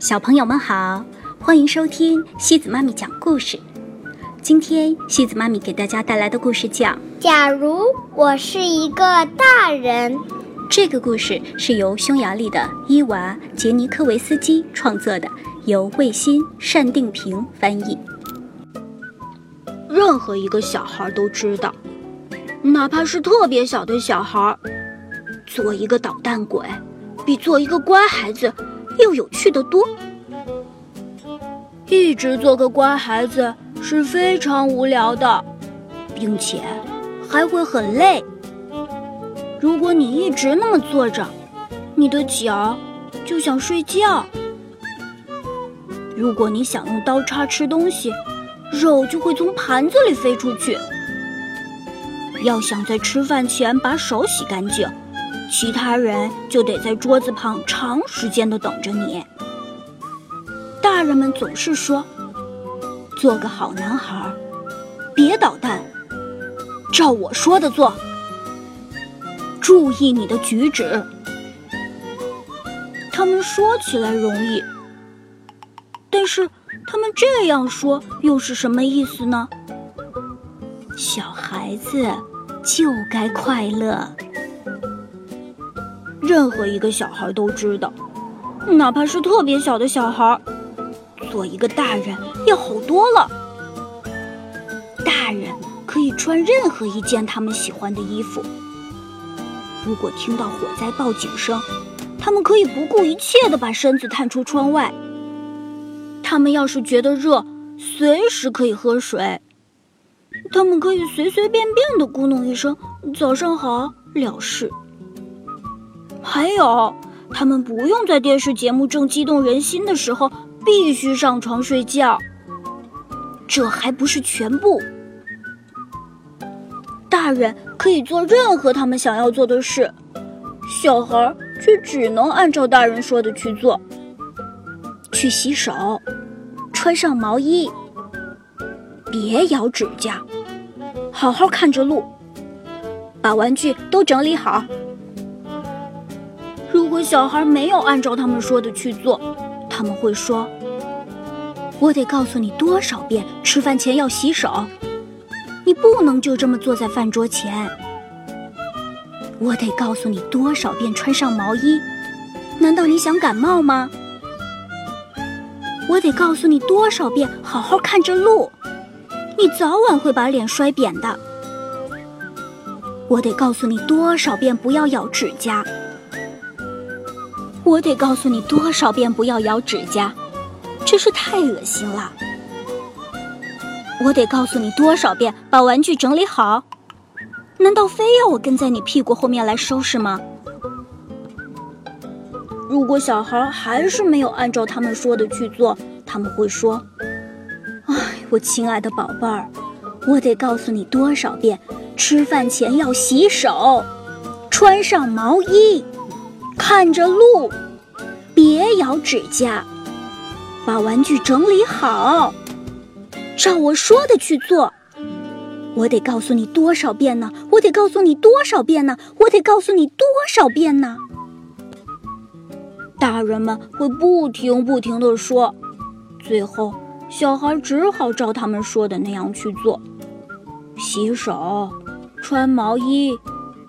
小朋友们好，欢迎收听西子妈咪讲故事。今天西子妈咪给大家带来的故事叫《假如我是一个大人》。这个故事是由匈牙利的伊娃·杰尼科维斯基创作的，由魏新、单定平翻译。任何一个小孩都知道，哪怕是特别小的小孩，做一个捣蛋鬼，比做一个乖孩子要有趣的多。一直做个乖孩子是非常无聊的，并且还会很累。如果你一直那么坐着，你的脚就想睡觉；如果你想用刀叉吃东西，肉就会从盘子里飞出去。要想在吃饭前把手洗干净，其他人就得在桌子旁长时间的等着你。大人们总是说：“做个好男孩，别捣蛋，照我说的做，注意你的举止。”他们说起来容易，但是。他们这样说又是什么意思呢？小孩子就该快乐。任何一个小孩都知道，哪怕是特别小的小孩，做一个大人要好多了。大人可以穿任何一件他们喜欢的衣服。如果听到火灾报警声，他们可以不顾一切的把身子探出窗外。他们要是觉得热，随时可以喝水。他们可以随随便便的咕哝一声“早上好”了事。还有，他们不用在电视节目正激动人心的时候必须上床睡觉。这还不是全部。大人可以做任何他们想要做的事，小孩却只能按照大人说的去做。去洗手。穿上毛衣，别咬指甲，好好看着路，把玩具都整理好。如果小孩没有按照他们说的去做，他们会说：“我得告诉你多少遍，吃饭前要洗手，你不能就这么坐在饭桌前。我得告诉你多少遍，穿上毛衣，难道你想感冒吗？”我得告诉你多少遍，好好看着路，你早晚会把脸摔扁的。我得告诉你多少遍，不要咬指甲。我得告诉你多少遍，不要咬指甲，真是太恶心了。我得告诉你多少遍，把玩具整理好。难道非要我跟在你屁股后面来收拾吗？如果小孩还是没有按照他们说的去做，他们会说：“哎，我亲爱的宝贝儿，我得告诉你多少遍，吃饭前要洗手，穿上毛衣，看着路，别咬指甲，把玩具整理好，照我说的去做。我得告诉你多少遍呢？我得告诉你多少遍呢？我得告诉你多少遍呢？”大人们会不停不停地说，最后小孩只好照他们说的那样去做：洗手、穿毛衣、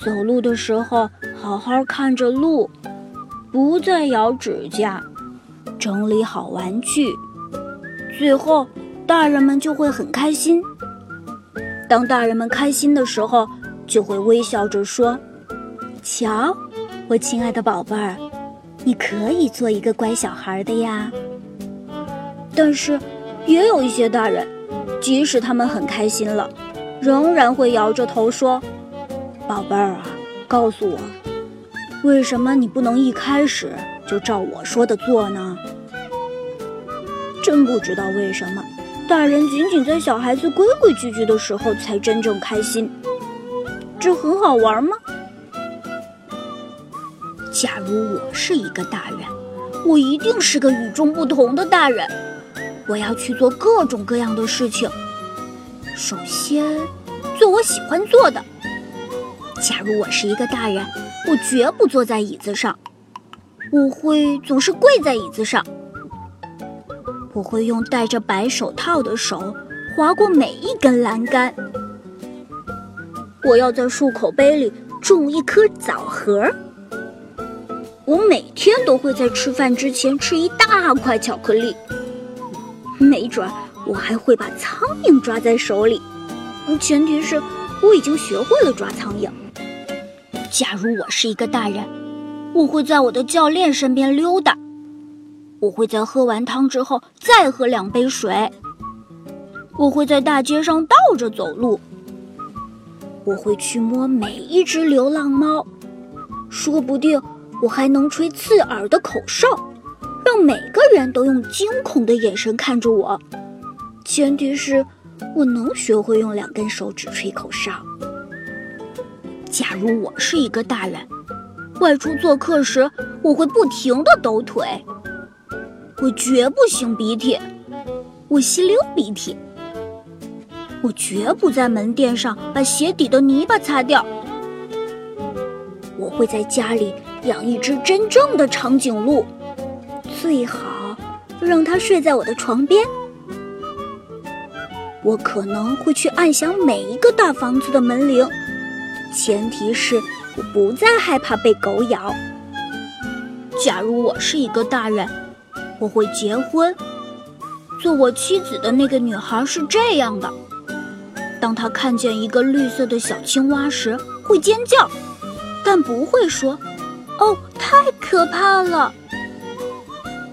走路的时候好好看着路，不再咬指甲，整理好玩具。最后，大人们就会很开心。当大人们开心的时候，就会微笑着说：“瞧，我亲爱的宝贝儿。”你可以做一个乖小孩的呀，但是也有一些大人，即使他们很开心了，仍然会摇着头说：“宝贝儿啊，告诉我，为什么你不能一开始就照我说的做呢？”真不知道为什么，大人仅仅在小孩子规规矩矩的时候才真正开心，这很好玩吗？假如我是一个大人，我一定是个与众不同的大人。我要去做各种各样的事情。首先，做我喜欢做的。假如我是一个大人，我绝不坐在椅子上，我会总是跪在椅子上，我会用戴着白手套的手划过每一根栏杆。我要在漱口杯里种一颗枣核。我每天都会在吃饭之前吃一大块巧克力。没准我还会把苍蝇抓在手里，前提是我已经学会了抓苍蝇。假如我是一个大人，我会在我的教练身边溜达。我会在喝完汤之后再喝两杯水。我会在大街上倒着走路。我会去摸每一只流浪猫，说不定我还能吹刺耳的口哨，让每个人都用惊恐的眼神看着我。前提是我能学会用两根手指吹口哨。假如我是一个大人，外出做客时，我会不停的抖腿。我绝不擤鼻涕，我吸溜鼻涕。我绝不在门垫上把鞋底的泥巴擦掉。我会在家里养一只真正的长颈鹿，最好让它睡在我的床边。我可能会去按响每一个大房子的门铃，前提是我不再害怕被狗咬。假如我是一个大人，我会结婚。做我妻子的那个女孩是这样的。当她看见一个绿色的小青蛙时，会尖叫，但不会说：“哦，太可怕了。”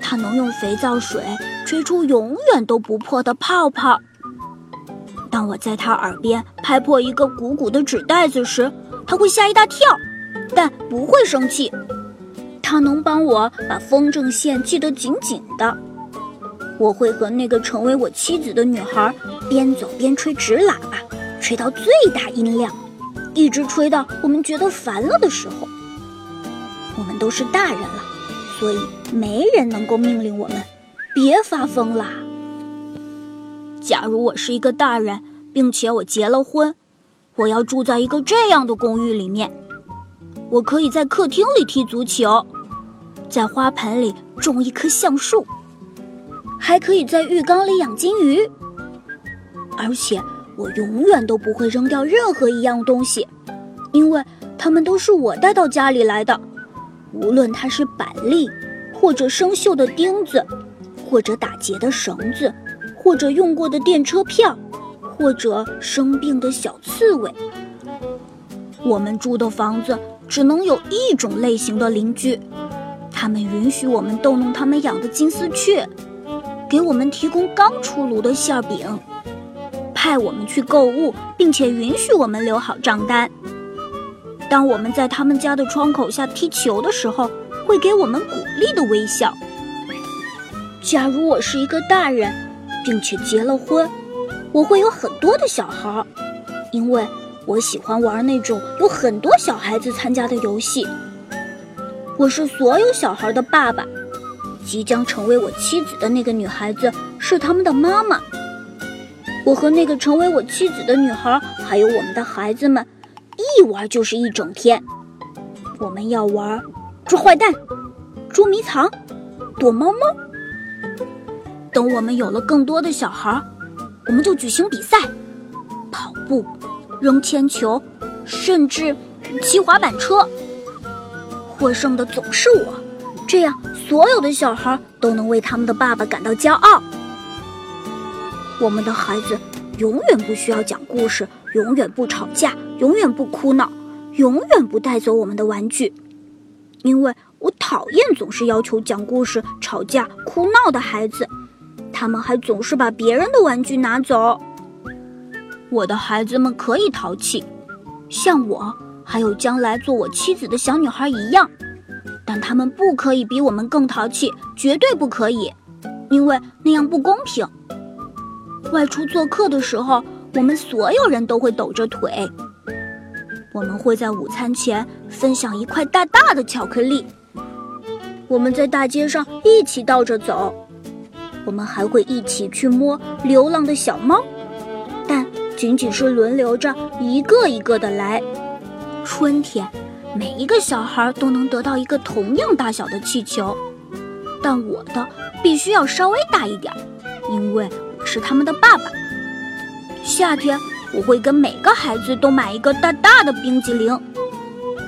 她能用肥皂水吹出永远都不破的泡泡。当我在他耳边拍破一个鼓鼓的纸袋子时，他会吓一大跳，但不会生气。他能帮我把风筝线系得紧紧的。我会和那个成为我妻子的女孩边走边吹纸喇叭，吹到最大音量，一直吹到我们觉得烦了的时候。我们都是大人了，所以没人能够命令我们别发疯啦。假如我是一个大人，并且我结了婚，我要住在一个这样的公寓里面。我可以在客厅里踢足球，在花盆里种一棵橡树。还可以在浴缸里养金鱼，而且我永远都不会扔掉任何一样东西，因为它们都是我带到家里来的。无论它是板栗，或者生锈的钉子，或者打结的绳子，或者用过的电车票，或者生病的小刺猬。我们住的房子只能有一种类型的邻居，他们允许我们逗弄他们养的金丝雀。给我们提供刚出炉的馅饼，派我们去购物，并且允许我们留好账单。当我们在他们家的窗口下踢球的时候，会给我们鼓励的微笑。假如我是一个大人，并且结了婚，我会有很多的小孩，因为我喜欢玩那种有很多小孩子参加的游戏。我是所有小孩的爸爸。即将成为我妻子的那个女孩子是他们的妈妈。我和那个成为我妻子的女孩，还有我们的孩子们，一玩就是一整天。我们要玩捉坏蛋、捉迷藏、躲猫猫。等我们有了更多的小孩，我们就举行比赛，跑步、扔铅球，甚至骑滑板车。获胜的总是我，这样。所有的小孩都能为他们的爸爸感到骄傲。我们的孩子永远不需要讲故事，永远不吵架，永远不哭闹，永远不带走我们的玩具，因为我讨厌总是要求讲故事、吵架、哭闹的孩子。他们还总是把别人的玩具拿走。我的孩子们可以淘气，像我还有将来做我妻子的小女孩一样。但他们不可以比我们更淘气，绝对不可以，因为那样不公平。外出做客的时候，我们所有人都会抖着腿。我们会在午餐前分享一块大大的巧克力。我们在大街上一起倒着走。我们还会一起去摸流浪的小猫，但仅仅是轮流着一个一个的来。春天。每一个小孩都能得到一个同样大小的气球，但我的必须要稍微大一点，因为我是他们的爸爸。夏天我会跟每个孩子都买一个大大的冰激凌，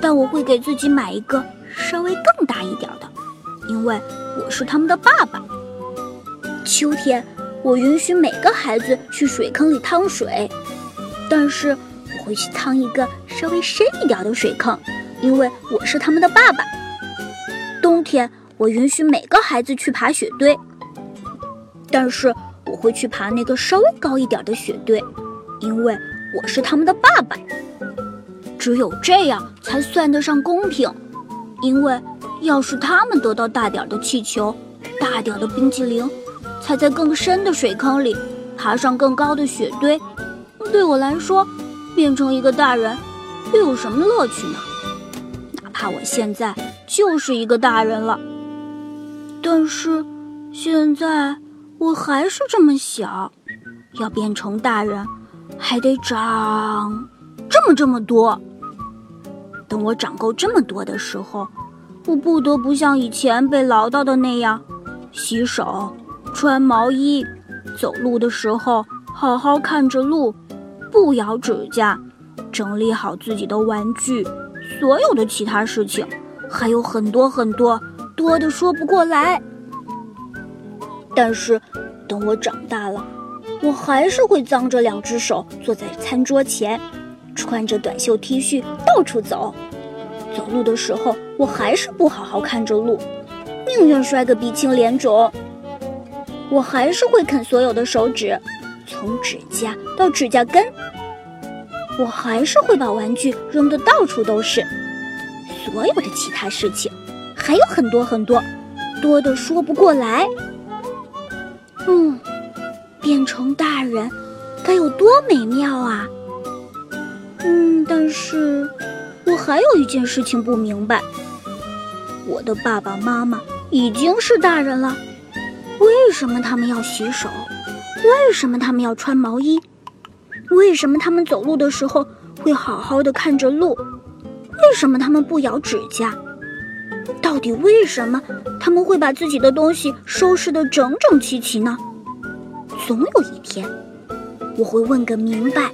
但我会给自己买一个稍微更大一点的，因为我是他们的爸爸。秋天我允许每个孩子去水坑里趟水，但是我会去趟一个稍微深一点的水坑，因为我是他们的爸爸。冬天我允许每个孩子去爬雪堆，但是。我会去爬那个稍微高一点的雪堆，因为我是他们的爸爸。只有这样才算得上公平，因为要是他们得到大点的气球、大点的冰淇淋，踩在更深的水坑里，爬上更高的雪堆，对我来说，变成一个大人又有什么乐趣呢？哪怕我现在就是一个大人了，但是现在。我还是这么小，要变成大人，还得长这么这么多。等我长够这么多的时候，我不得不像以前被唠叨的那样，洗手、穿毛衣、走路的时候好好看着路，不咬指甲，整理好自己的玩具，所有的其他事情还有很多很多，多的说不过来。但是，等我长大了，我还是会脏着两只手坐在餐桌前，穿着短袖 T 恤到处走。走路的时候，我还是不好好看着路，宁愿摔个鼻青脸肿。我还是会啃所有的手指，从指甲到指甲根。我还是会把玩具扔得到处都是。所有的其他事情还有很多很多，多的说不过来。嗯，变成大人该有多美妙啊！嗯，但是我还有一件事情不明白：我的爸爸妈妈已经是大人了，为什么他们要洗手？为什么他们要穿毛衣？为什么他们走路的时候会好好的看着路？为什么他们不咬指甲？到底为什么他们会把自己的东西收拾得整整齐齐呢？总有一天，我会问个明白。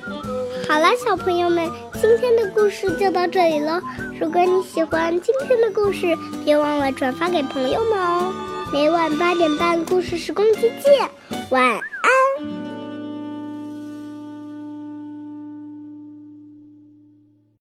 好了，小朋友们，今天的故事就到这里了。如果你喜欢今天的故事，别忘了转发给朋友们哦。每晚八点半，故事时光机见，晚安。